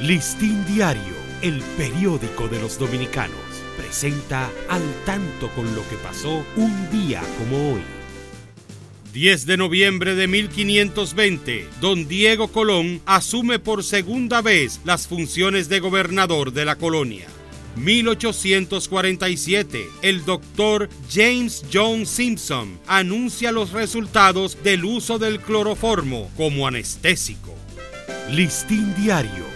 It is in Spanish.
Listín Diario, el periódico de los dominicanos, presenta al tanto con lo que pasó un día como hoy. 10 de noviembre de 1520, don Diego Colón asume por segunda vez las funciones de gobernador de la colonia. 1847, el doctor James John Simpson anuncia los resultados del uso del cloroformo como anestésico. Listín Diario,